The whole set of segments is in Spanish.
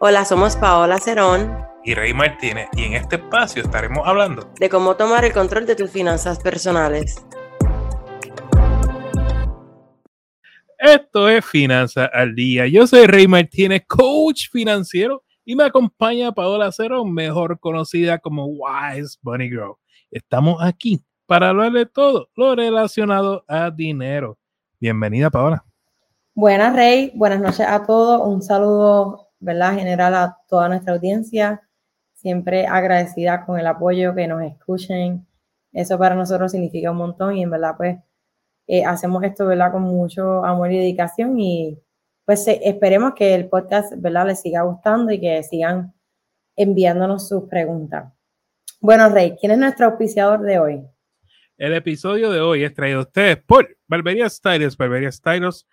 Hola, somos Paola Cerón y Rey Martínez y en este espacio estaremos hablando de cómo tomar el control de tus finanzas personales. Esto es Finanzas al Día. Yo soy Rey Martínez, coach financiero, y me acompaña Paola Cerón, mejor conocida como Wise Bunny Girl. Estamos aquí para hablar de todo lo relacionado a dinero. Bienvenida, Paola. Buenas, Rey. Buenas noches a todos. Un saludo ¿verdad? General a toda nuestra audiencia. Siempre agradecida con el apoyo, que nos escuchen. Eso para nosotros significa un montón y en verdad pues eh, hacemos esto, ¿verdad? Con mucho amor y dedicación y pues eh, esperemos que el podcast, ¿verdad? Les siga gustando y que sigan enviándonos sus preguntas. Bueno, Rey, ¿quién es nuestro auspiciador de hoy? El episodio de hoy es traído a ustedes por Barbería Styles. Barbería Styles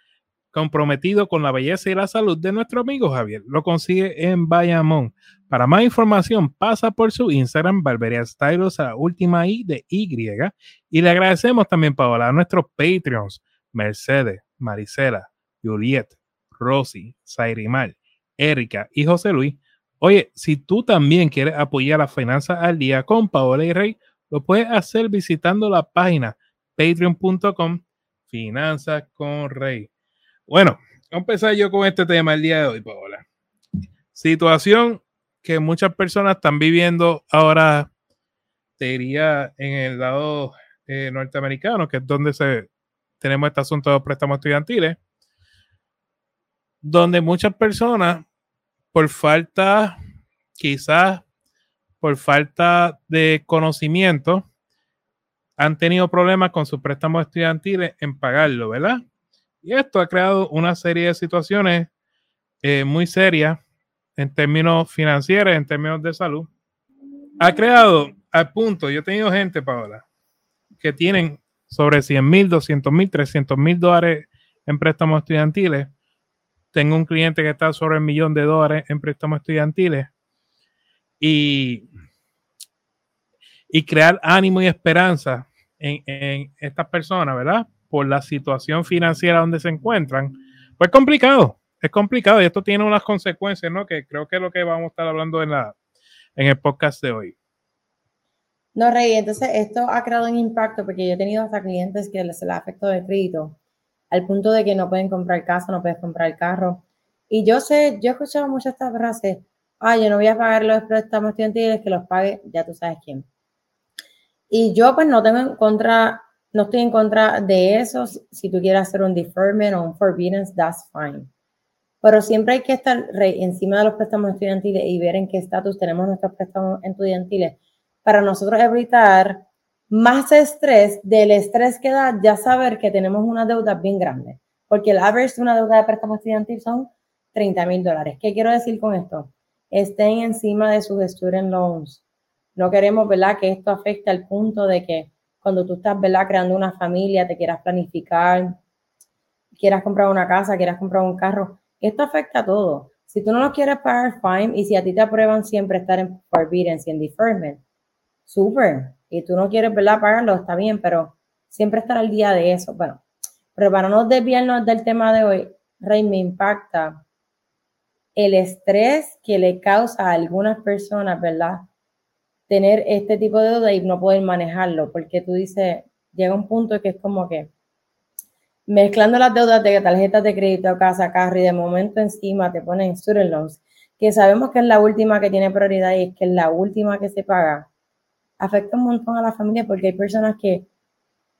comprometido con la belleza y la salud de nuestro amigo Javier. Lo consigue en Bayamón. Para más información, pasa por su Instagram, Barbería Stylos, a última I de Y. Y le agradecemos también, Paola, a nuestros Patreons, Mercedes, Marisela, Juliet, Rosy, Zairimal, Erika y José Luis. Oye, si tú también quieres apoyar la finanzas al día con Paola y Rey, lo puedes hacer visitando la página patreon.com Finanzas con Rey. Bueno, vamos a empezar yo con este tema el día de hoy, Paola. Situación que muchas personas están viviendo ahora, te diría, en el lado eh, norteamericano, que es donde se, tenemos este asunto de los préstamos estudiantiles, donde muchas personas, por falta, quizás por falta de conocimiento, han tenido problemas con sus préstamos estudiantiles en pagarlo, ¿verdad? Y esto ha creado una serie de situaciones eh, muy serias en términos financieros, en términos de salud. Ha creado al punto, yo he tenido gente, Paola, que tienen sobre 100 mil, 200 mil, 300 mil dólares en préstamos estudiantiles. Tengo un cliente que está sobre el millón de dólares en préstamos estudiantiles. Y, y crear ánimo y esperanza en, en estas personas, ¿verdad? Por la situación financiera donde se encuentran, pues complicado, es complicado y esto tiene unas consecuencias, ¿no? Que creo que es lo que vamos a estar hablando en, la, en el podcast de hoy. No, Rey, entonces esto ha creado un impacto porque yo he tenido hasta clientes que les, ha afectado el crédito al punto de que no pueden comprar casa, no puedes comprar carro. Y yo sé, yo he escuchado muchas estas frases, ay, yo no voy a pagar los préstamos estudiantiles, que los pague, ya tú sabes quién. Y yo pues no tengo en contra no estoy en contra de eso. Si tú quieres hacer un deferment o un forbearance, that's fine. Pero siempre hay que estar encima de los préstamos estudiantiles y ver en qué estatus tenemos nuestros préstamos estudiantiles para nosotros evitar más estrés del estrés que da ya saber que tenemos una deuda bien grande. Porque el average de una deuda de préstamo estudiantil son 30 mil dólares. ¿Qué quiero decir con esto? Estén encima de sus student loans. No queremos, ¿verdad?, que esto afecte al punto de que cuando tú estás, ¿verdad? Creando una familia, te quieras planificar, quieras comprar una casa, quieras comprar un carro. Esto afecta a todo. Si tú no lo quieres pagar, fine. Y si a ti te aprueban siempre estar en forbearance y en deferment, súper. Y tú no quieres, ¿verdad? Pagarlo, está bien, pero siempre estar al día de eso. Bueno, pero para no desviarnos del tema de hoy, Rey, me impacta el estrés que le causa a algunas personas, ¿verdad? Tener este tipo de deuda y no poder manejarlo, porque tú dices, llega un punto que es como que mezclando las deudas de tarjetas de crédito, casa, carro y de momento encima te ponen student loans, que sabemos que es la última que tiene prioridad y es que es la última que se paga, afecta un montón a la familia porque hay personas que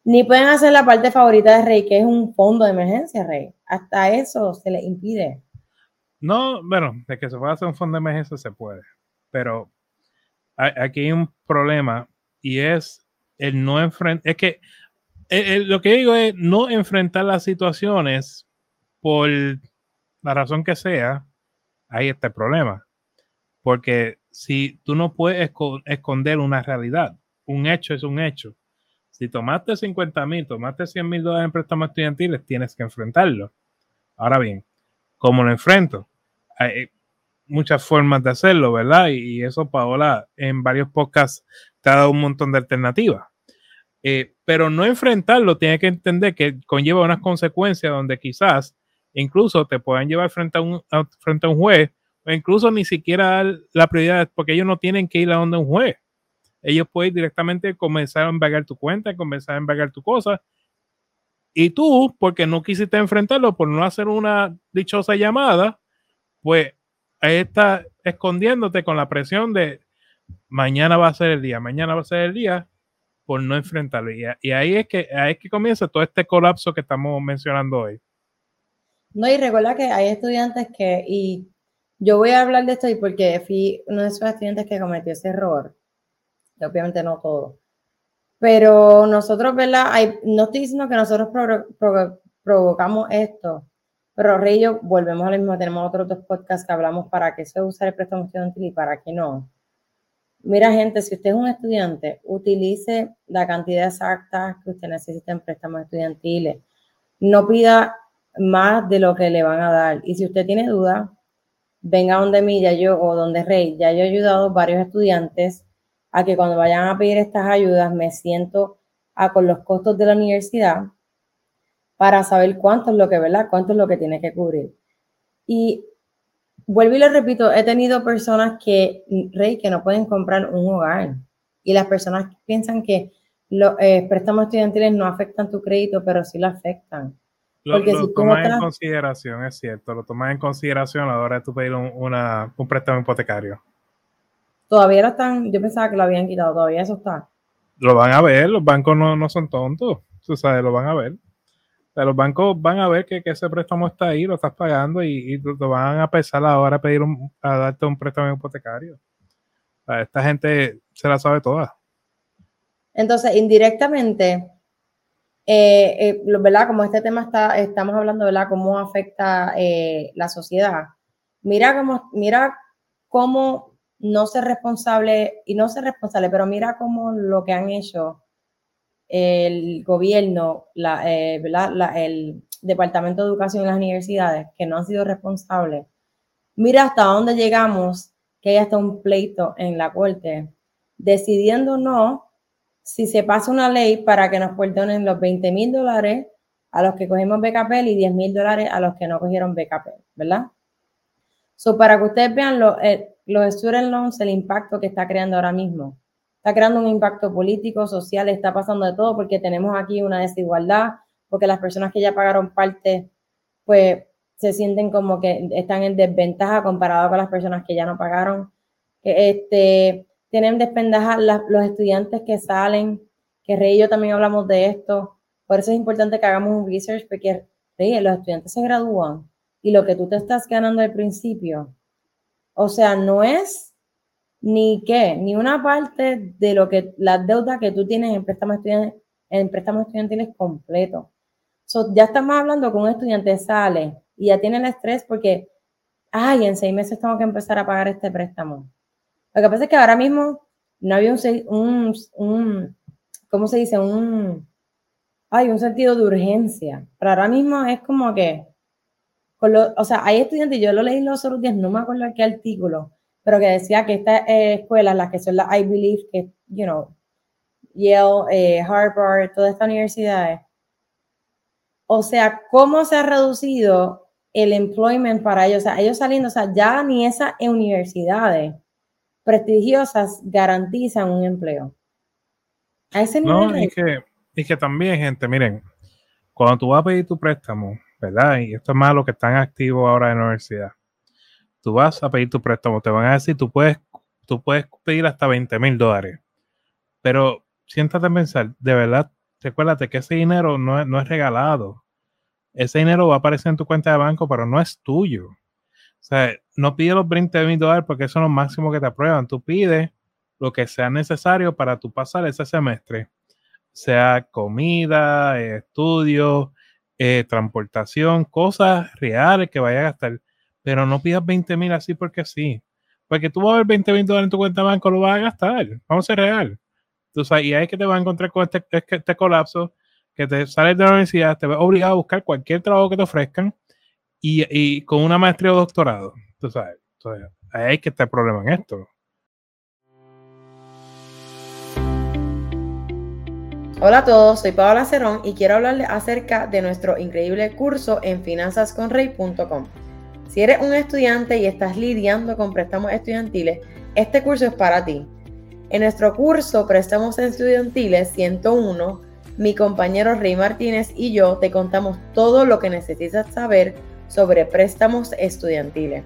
ni pueden hacer la parte favorita de Rey, que es un fondo de emergencia, Rey. Hasta eso se les impide. No, bueno, de que se pueda hacer un fondo de emergencia se puede, pero aquí hay un problema y es el no enfrentar, es que lo que digo es no enfrentar las situaciones por la razón que sea, ahí está el problema. Porque si tú no puedes esconder una realidad, un hecho es un hecho. Si tomaste 50 mil, tomaste 100 mil dólares en préstamos estudiantiles, tienes que enfrentarlo. Ahora bien, ¿cómo lo enfrento? Muchas formas de hacerlo, ¿verdad? Y, eso Paola en varios podcasts te ha dado un montón de alternativas. Eh, pero no enfrentarlo, tiene que entender que conlleva unas consecuencias donde quizás incluso te puedan llevar frente a un, frente a un juez o incluso ni siquiera dar la prioridad, porque ellos no tienen que ir a donde un juez. Ellos pueden directamente comenzar a embargar tu cuenta, comenzar a embargar tu cosa. Y tú, porque no quisiste enfrentarlo, por no hacer una dichosa llamada, pues ahí está escondiéndote con la presión de mañana va a ser el día, mañana va a ser el día, por no enfrentarlo. Y, ahí, es que, ahí es que comienza todo este colapso que estamos mencionando hoy. No, y recuerda que hay estudiantes que, y yo voy a hablar de esto y porque fui uno de esos estudiantes que cometió ese error. obviamente no todo. Pero nosotros, ¿verdad? no estoy diciendo que nosotros provocamos esto, pero volvemos a lo mismo. Tenemos otros dos podcasts que hablamos para qué se usa el préstamo estudiantil y para qué no. Mira, gente, si usted es un estudiante, utilice la cantidad exacta que usted necesita en préstamos estudiantiles. No pida más de lo que le van a dar. Y si usted tiene duda, venga donde mí, ya yo, o donde Rey, ya yo he ayudado varios estudiantes a que cuando vayan a pedir estas ayudas me siento a, con los costos de la universidad para saber cuánto es lo que, ¿verdad? Cuánto es lo que tiene que cubrir. Y vuelvo y le repito, he tenido personas que, Rey, que no pueden comprar un hogar. Y las personas piensan que los eh, préstamos estudiantiles no afectan tu crédito, pero sí lo afectan. Lo, lo tomas en consideración, es cierto, lo tomas en consideración a la hora de tu pedir un, una, un préstamo hipotecario. Todavía lo están, yo pensaba que lo habían quitado, todavía eso está. Lo van a ver, los bancos no, no son tontos, tú sabes, lo van a ver. Los bancos van a ver que, que, ese préstamo está ahí, lo estás pagando y, y lo, van a pesar ahora a pedir a darte un préstamo hipotecario. esta gente se la sabe toda. Entonces, indirectamente, eh, eh, ¿verdad? Como este tema está, estamos hablando, ¿verdad? Cómo afecta eh, la sociedad. Mira cómo, mira cómo no ser responsable, y no ser responsable, pero mira cómo lo que han hecho el gobierno, la, el Departamento de Educación y las universidades, que no han sido responsables. Mira hasta dónde llegamos, que hay hasta un pleito en la corte, decidiendo no si se pasa una ley para que nos perdonen los 20 mil dólares a los que cogimos BKP y 10 mil dólares a los que no cogieron BKP, ¿verdad? So, para que ustedes vean eh, los loans, el impacto que está creando ahora mismo. Está creando un impacto político, social, está pasando de todo porque tenemos aquí una desigualdad, porque las personas que ya pagaron parte, pues se sienten como que están en desventaja comparado con las personas que ya no pagaron. Este, tienen desventaja los estudiantes que salen, que Rey y yo también hablamos de esto. Por eso es importante que hagamos un research, porque Rey, los estudiantes se gradúan y lo que tú te estás ganando al principio, o sea, no es ni qué, ni una parte de lo que la deuda que tú tienes en préstamos estudiantiles, en préstamos estudiantiles completo. ya estamos hablando con un estudiante sale y ya tiene el estrés porque, ay, en seis meses tengo que empezar a pagar este préstamo. Lo que pasa es que ahora mismo no había un, un, ¿cómo se dice? Un, hay un sentido de urgencia. Pero ahora mismo es como que, o sea, hay estudiantes, yo lo leí los otros días, no me acuerdo qué artículo, pero que decía que estas eh, escuelas, las que son las I Believe, que, you know, Yale, eh, Harvard, todas estas universidades, o sea, cómo se ha reducido el employment para ellos, o sea, ellos saliendo, o sea, ya ni esas universidades prestigiosas garantizan un empleo. A ese nivel. No, y que, y que también, gente, miren, cuando tú vas a pedir tu préstamo, ¿verdad? Y esto es más lo que están activos ahora en la universidad. Tú vas a pedir tu préstamo, te van a decir, tú puedes, tú puedes pedir hasta 20 mil dólares. Pero siéntate a pensar, de verdad, recuérdate que ese dinero no no es regalado. Ese dinero va a aparecer en tu cuenta de banco, pero no es tuyo. O sea, no pide los 20 mil dólares porque eso es lo máximo que te aprueban. Tú pides lo que sea necesario para tu pasar ese semestre. Sea comida, estudio, eh, transportación, cosas reales que vaya a gastar. Pero no pidas 20 mil así porque sí. Porque tú vas a ver 20 mil dólares en tu cuenta de banco, lo vas a gastar. Vamos a ser real. Tú sabes, y ahí es que te vas a encontrar con este, este, colapso, que te sales de la universidad, te ves obligado a buscar cualquier trabajo que te ofrezcan y, con una maestría o doctorado. Tú sabes, ahí hay que estar problema en esto. Hola a todos, soy Paola Cerón y quiero hablarles acerca de nuestro increíble curso en finanzasconrey.com. Si eres un estudiante y estás lidiando con préstamos estudiantiles, este curso es para ti. En nuestro curso Préstamos Estudiantiles 101, mi compañero Rey Martínez y yo te contamos todo lo que necesitas saber sobre préstamos estudiantiles.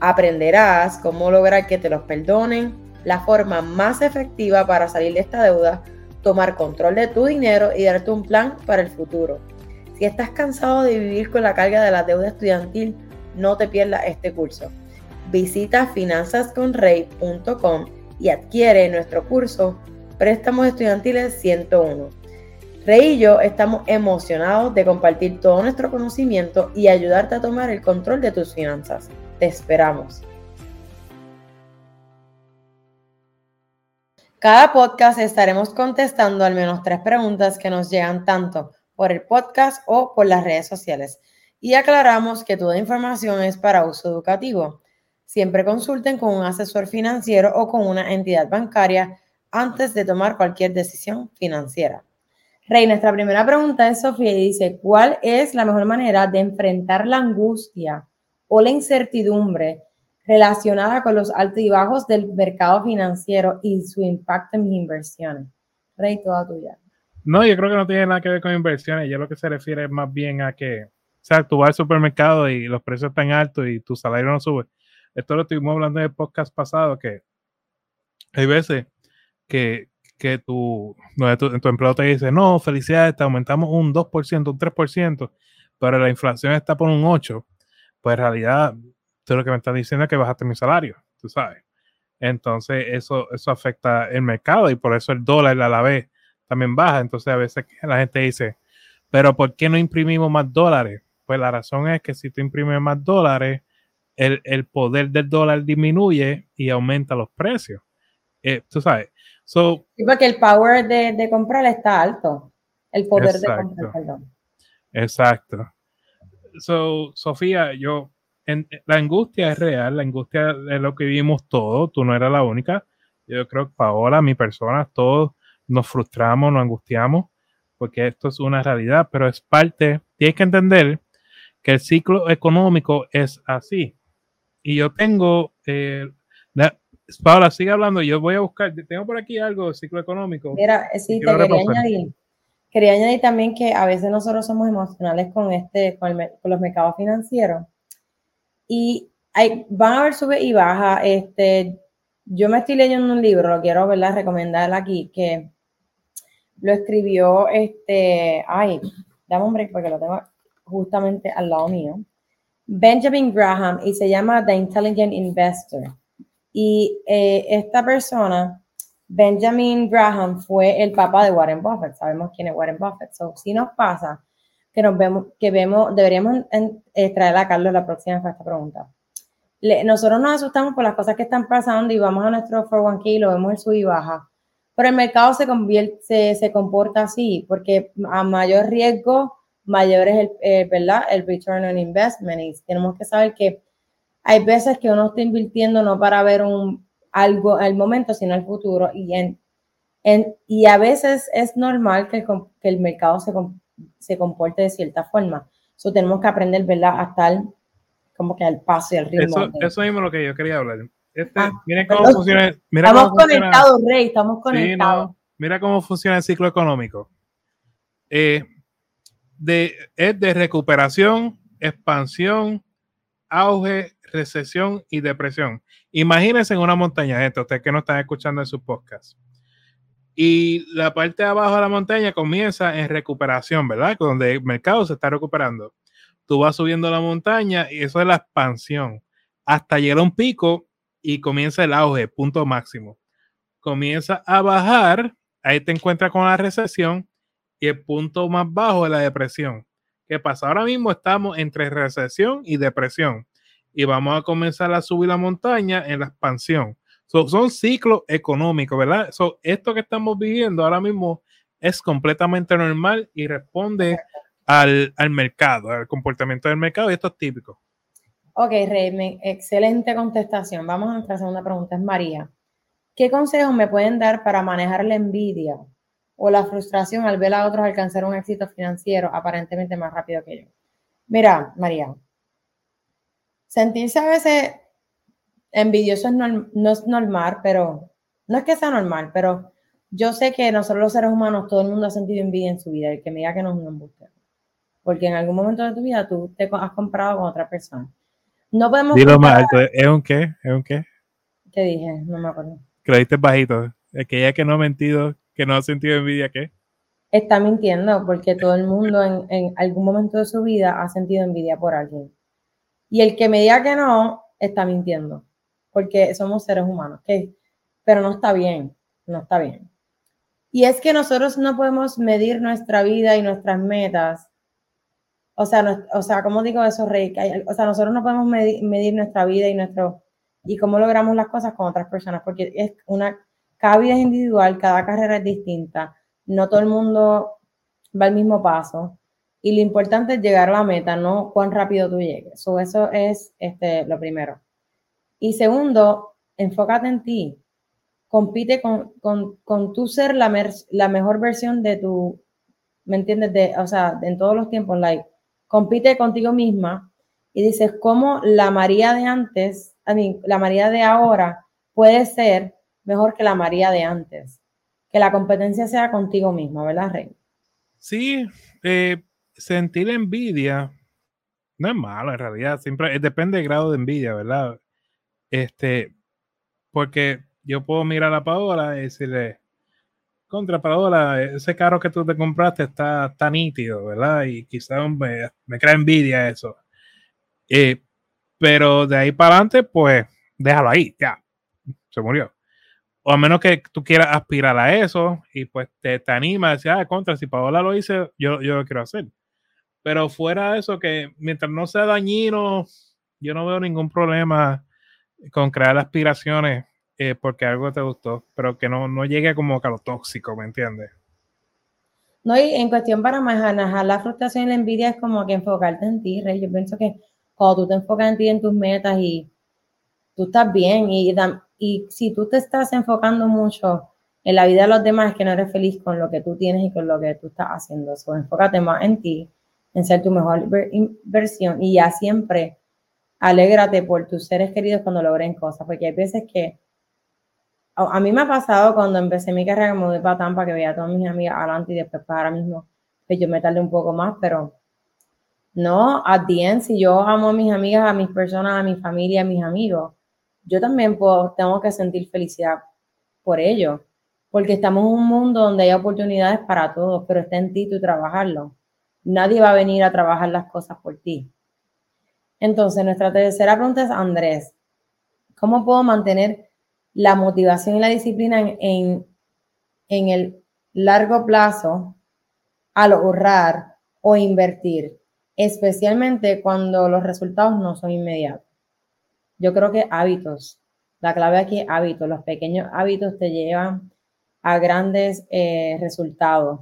Aprenderás cómo lograr que te los perdonen, la forma más efectiva para salir de esta deuda, tomar control de tu dinero y darte un plan para el futuro. Si estás cansado de vivir con la carga de la deuda estudiantil, no te pierdas este curso. Visita finanzasconrey.com y adquiere nuestro curso Préstamos Estudiantiles 101. Rey y yo estamos emocionados de compartir todo nuestro conocimiento y ayudarte a tomar el control de tus finanzas. Te esperamos. Cada podcast estaremos contestando al menos tres preguntas que nos llegan tanto por el podcast o por las redes sociales. Y aclaramos que toda información es para uso educativo. Siempre consulten con un asesor financiero o con una entidad bancaria antes de tomar cualquier decisión financiera. Rey, nuestra primera pregunta es Sofía y dice, ¿cuál es la mejor manera de enfrentar la angustia o la incertidumbre relacionada con los altos y bajos del mercado financiero y su impacto en mis inversiones? Rey, toda tuya. No, yo creo que no tiene nada que ver con inversiones. Yo lo que se refiere es más bien a que, o sea, tú vas al supermercado y los precios están altos y tu salario no sube. Esto lo estuvimos hablando en el podcast pasado, que hay veces que que tu, tu, empleado te dice, no, felicidades, te aumentamos un 2%, un 3%, pero la inflación está por un 8%, pues en realidad, tú lo que me estás diciendo es que bajaste mi salario, tú sabes. Entonces, eso, eso afecta el mercado y por eso el dólar a la vez también baja. Entonces, a veces la gente dice, pero ¿por qué no imprimimos más dólares? Pues la razón es que si tú imprimes más dólares, el, el poder del dólar disminuye y aumenta los precios. Eh, tú sabes, So, porque el power de, comprar está alto. El poder de comprar, perdón. Exacto. So, Sofía, yo, la angustia es real, la angustia es lo que vivimos todos, tú no eras la única. Yo creo que Paola, mi persona, todos nos frustramos, nos angustiamos, porque esto es una realidad, pero es parte, tienes que entender que el ciclo económico es así. Y yo tengo eh, Paula, sigue hablando. Yo voy a buscar. Tengo por aquí algo de ciclo económico. Mira, sí, te quería añadir. Quería añadir también que a veces nosotros somos emocionales con este, con, los mercados financieros. Y hay, van a ver sube y baja. Este, yo me estoy leyendo un libro, lo quiero ¿verdad? recomendar aquí, que lo escribió este, ay, dame un break porque lo tengo justamente al lado mío. Benjamin Graham y se llama The Intelligent Investor. Y eh, esta persona, Benjamin Graham, fue el papá de Warren Buffett. Sabemos quién es Warren Buffett. So, si nos pasa que nos vemos, que vemos, deberíamos eh, traer a Carlos la próxima para esta pregunta. nosotros nos asustamos por las cosas que están pasando y vamos a nuestro 401k y lo vemos el sub y baja. Pero el mercado se, convierte, se, comporta así, porque a mayor riesgo, mayor es el, eh, ¿verdad? el return on investment. Y tenemos que saber que hay veces que uno está invirtiendo no para ver un, algo al momento, sino al futuro. Y, en, en, y a veces es normal que el, que el mercado se, se, comporte de cierta forma. Eso tenemos que aprender, ¿verdad? A estar como que al paso y al ritmo. Eso, eso mismo es lo que yo quería hablar. Este, ah, miren cómo funciona. Mira estamos conectados, Rey, estamos conectados. mira cómo funciona el ciclo económico. Eh, de, es de recuperación, expansión, auge, recesión y depresión. Imagínense en una montaña, gente, ustedes que no están escuchando en su podcast. Y la parte de abajo de la montaña comienza en recuperación, ¿verdad? Donde el mercado se está recuperando. Tú vas subiendo la montaña y eso es la expansión. Hasta llegar a un pico y comienza el auge, punto máximo. Comienza a bajar, ahí te encuentras con la recesión y el punto más bajo es la depresión. ¿Qué pasa? Ahora mismo estamos entre recesión y depresión y vamos a comenzar a subir la montaña en la expansión. son ciclos económicos, ¿verdad? esto que estamos viviendo ahora mismo es completamente normal y responde al, mercado, al comportamiento del mercado y esto es típico. Ok, Rey, excelente contestación. Vamos a nuestra segunda pregunta, es María. ¿Qué consejos me pueden dar para manejar la envidia o la frustración al ver a otros alcanzar un éxito financiero aparentemente más rápido que yo? Mira, María, sentirse a veces envidioso no es normal, pero no es que sea normal, pero yo sé que nosotros los seres humanos, todo el mundo ha sentido envidia en su vida, el que me diga que no es un embuste. Porque en algún momento de tu vida tú te has comprado con otra persona. No podemos. Dilo más alto, ¿es un qué? ¿Es un qué? ¿Qué dije? No me acuerdo. Diste bajito. Que ella que no ha mentido, que no ha sentido envidia, ¿qué? Está mintiendo, porque todo el mundo en, en algún momento de su vida ha sentido envidia por alguien. Y el que me diga que no, está mintiendo, porque somos seres humanos, ¿ok? Pero no está bien, no está bien. Y es que nosotros no podemos medir nuestra vida y nuestras metas. O sea, no, o sea, ¿cómo digo eso, Rey? O sea, nosotros no podemos medir, medir, nuestra vida y nuestro y cómo logramos las cosas con otras personas, porque es una, cada vida es individual, cada carrera es distinta, no todo el mundo va al mismo paso. Y lo importante es llegar a la meta, no cuán rápido tú llegues. eso es este, lo primero. Y segundo, enfócate en ti compite con, con, con tú ser la, la, mejor versión de tu, ¿me entiendes? De, o sea, en todos los tiempos, like, compite contigo misma y dices, ¿cómo la María de antes, I mean, la María de ahora puede ser mejor que la María de antes? Que la competencia sea contigo misma, ¿verdad, Rey? Sí, eh, sentir envidia no es malo en realidad, siempre depende del grado de envidia, ¿verdad? Este, porque yo puedo mirar a Paola y decirle, contra Paola, ese carro que tú te compraste está tan nítido, ¿verdad? Y quizás me, me crea envidia eso. Eh, pero de ahí para adelante, pues déjalo ahí, ya, se murió. O a menos que tú quieras aspirar a eso y pues te, te anima a decir, ah, contra, si Paola lo hice, yo, yo lo quiero hacer. Pero fuera de eso, que mientras no sea dañino, yo no veo ningún problema con crear aspiraciones eh, porque algo te gustó, pero que no, no llegue como a lo tóxico, ¿me entiendes? No, y en cuestión para manejar la frustración y la envidia es como que enfocarte en ti, Rey. Yo pienso que cuando tú te enfocas en ti, en tus metas y tú estás bien y, y si tú te estás enfocando mucho en la vida de los demás, es que no eres feliz con lo que tú tienes y con lo que tú estás haciendo. So, enfócate más en ti, en ser tu mejor versión y ya siempre alégrate por tus seres queridos cuando logren cosas, porque hay veces que a mí me ha pasado cuando empecé mi carrera, me mudé para Tampa, que veía a todas mis amigas adelante y después para ahora mismo, pues yo me tardé un poco más, pero no, a si yo amo a mis amigas, a mis personas, a mi familia, a mis amigos, yo también puedo, tengo que sentir felicidad por ello, porque estamos en un mundo donde hay oportunidades para todos, pero está en ti trabajarlo. Nadie va a venir a trabajar las cosas por ti. Entonces, nuestra tercera pregunta es, Andrés, ¿cómo puedo mantener la motivación y la disciplina en, en, el largo plazo al ahorrar o invertir, especialmente cuando los resultados no son inmediatos. Yo creo que hábitos, la clave aquí es hábitos, los pequeños hábitos te llevan a grandes eh, resultados.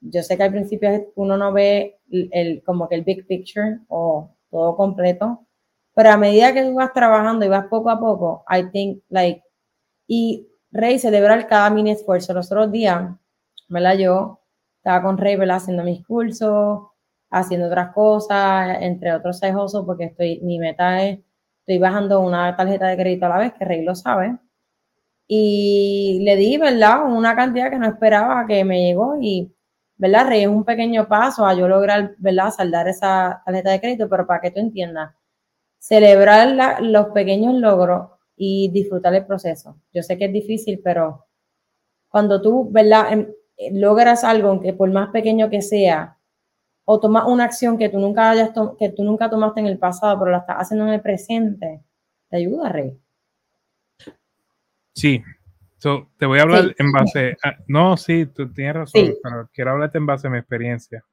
Yo sé que al principio uno no ve el, como que el big picture o todo completo, pero a medida que tú vas trabajando y vas poco a poco, I think like y Rey celebrar cada mini esfuerzo. Los otros días, ¿verdad? Yo estaba con Rey, ¿verdad? Haciendo mis cursos, haciendo otras cosas, entre otros sejosos, porque estoy, mi meta es, estoy bajando una tarjeta de crédito a la vez, que Rey lo sabe. Y le di, ¿verdad? Una cantidad que no esperaba que me llegó y, ¿verdad? Rey es un pequeño paso a yo lograr, ¿verdad? Saldar esa tarjeta de crédito, pero para que tú entiendas, celebrar los pequeños logros y disfrutar el proceso. Yo sé que es difícil, pero cuando tú, ¿verdad? Em, logras algo, aunque por más pequeño que sea, o tomas una acción que tú nunca hayas que tú nunca tomaste en el pasado, pero la estás haciendo en el presente, te ayuda, Rey. Sí. te voy a hablar en base a, no, sí, tú tienes razón, pero quiero hablarte en base a mi experiencia.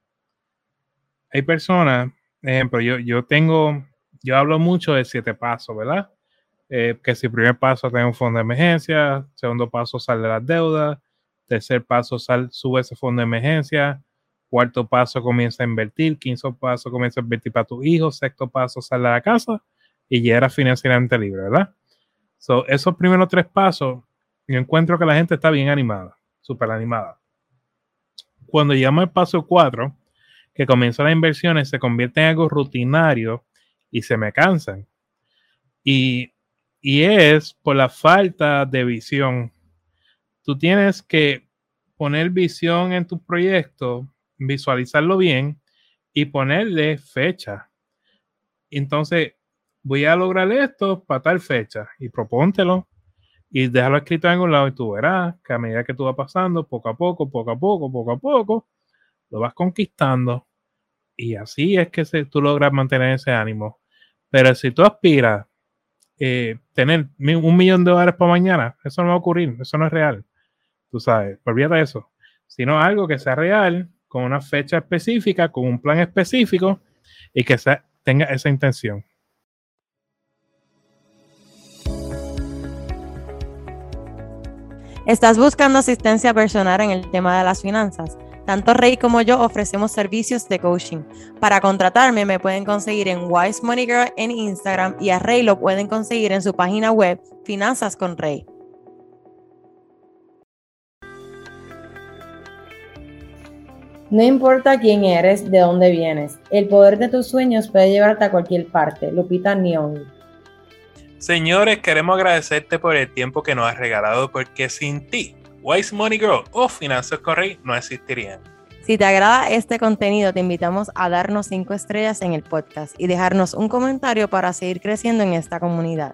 Hay personas, ejemplo, yo, yo tengo, yo hablo mucho de siete pasos, ¿verdad? Eh, que si primer paso tiene un fondo de emergencia, segundo paso sale de las deudas, tercer paso sal, sube ese fondo de emergencia, cuarto paso comienza a invertir, quinto paso comienza a invertir para tu hijo, sexto paso sale de la casa y ya era financieramente libre, ¿verdad? So, esos primeros tres pasos, yo encuentro que la gente está bien animada, súper animada. Cuando llegamos al paso cuatro, que comienzan las inversiones, se convierte en algo rutinario y se me cansan Y, y es por la falta de visión. Tú tienes que poner visión en tu proyecto, visualizarlo bien y ponerle fecha. Entonces, voy a lograr esto para tal fecha y propóntelo y déjalo escrito en algún lado y tú verás que a medida que tú vas pasando, poco a poco, poco a poco, poco a poco, lo vas conquistando y así es que tú logras mantener ese ánimo. Pero si tú aspiras eh, tener un millón de dólares para mañana, eso no va a ocurrir, eso no es real. Tú sabes, olvídate de eso. Sino algo que sea real, con una fecha específica, con un plan específico y que tenga esa intención. ¿Estás buscando asistencia personal en el tema de las finanzas? Tanto Rey como yo ofrecemos servicios de coaching. Para contratarme me pueden conseguir en Wise Money Girl en Instagram y a Rey lo pueden conseguir en su página web Finanzas con Rey. No importa quién eres, de dónde vienes, el poder de tus sueños puede llevarte a cualquier parte. Lupita Nyong'o. Señores, queremos agradecerte por el tiempo que nos has regalado porque sin ti Wise Money Girl o Finanzas Correy no existirían. Si te agrada este contenido, te invitamos a darnos 5 estrellas en el podcast y dejarnos un comentario para seguir creciendo en esta comunidad.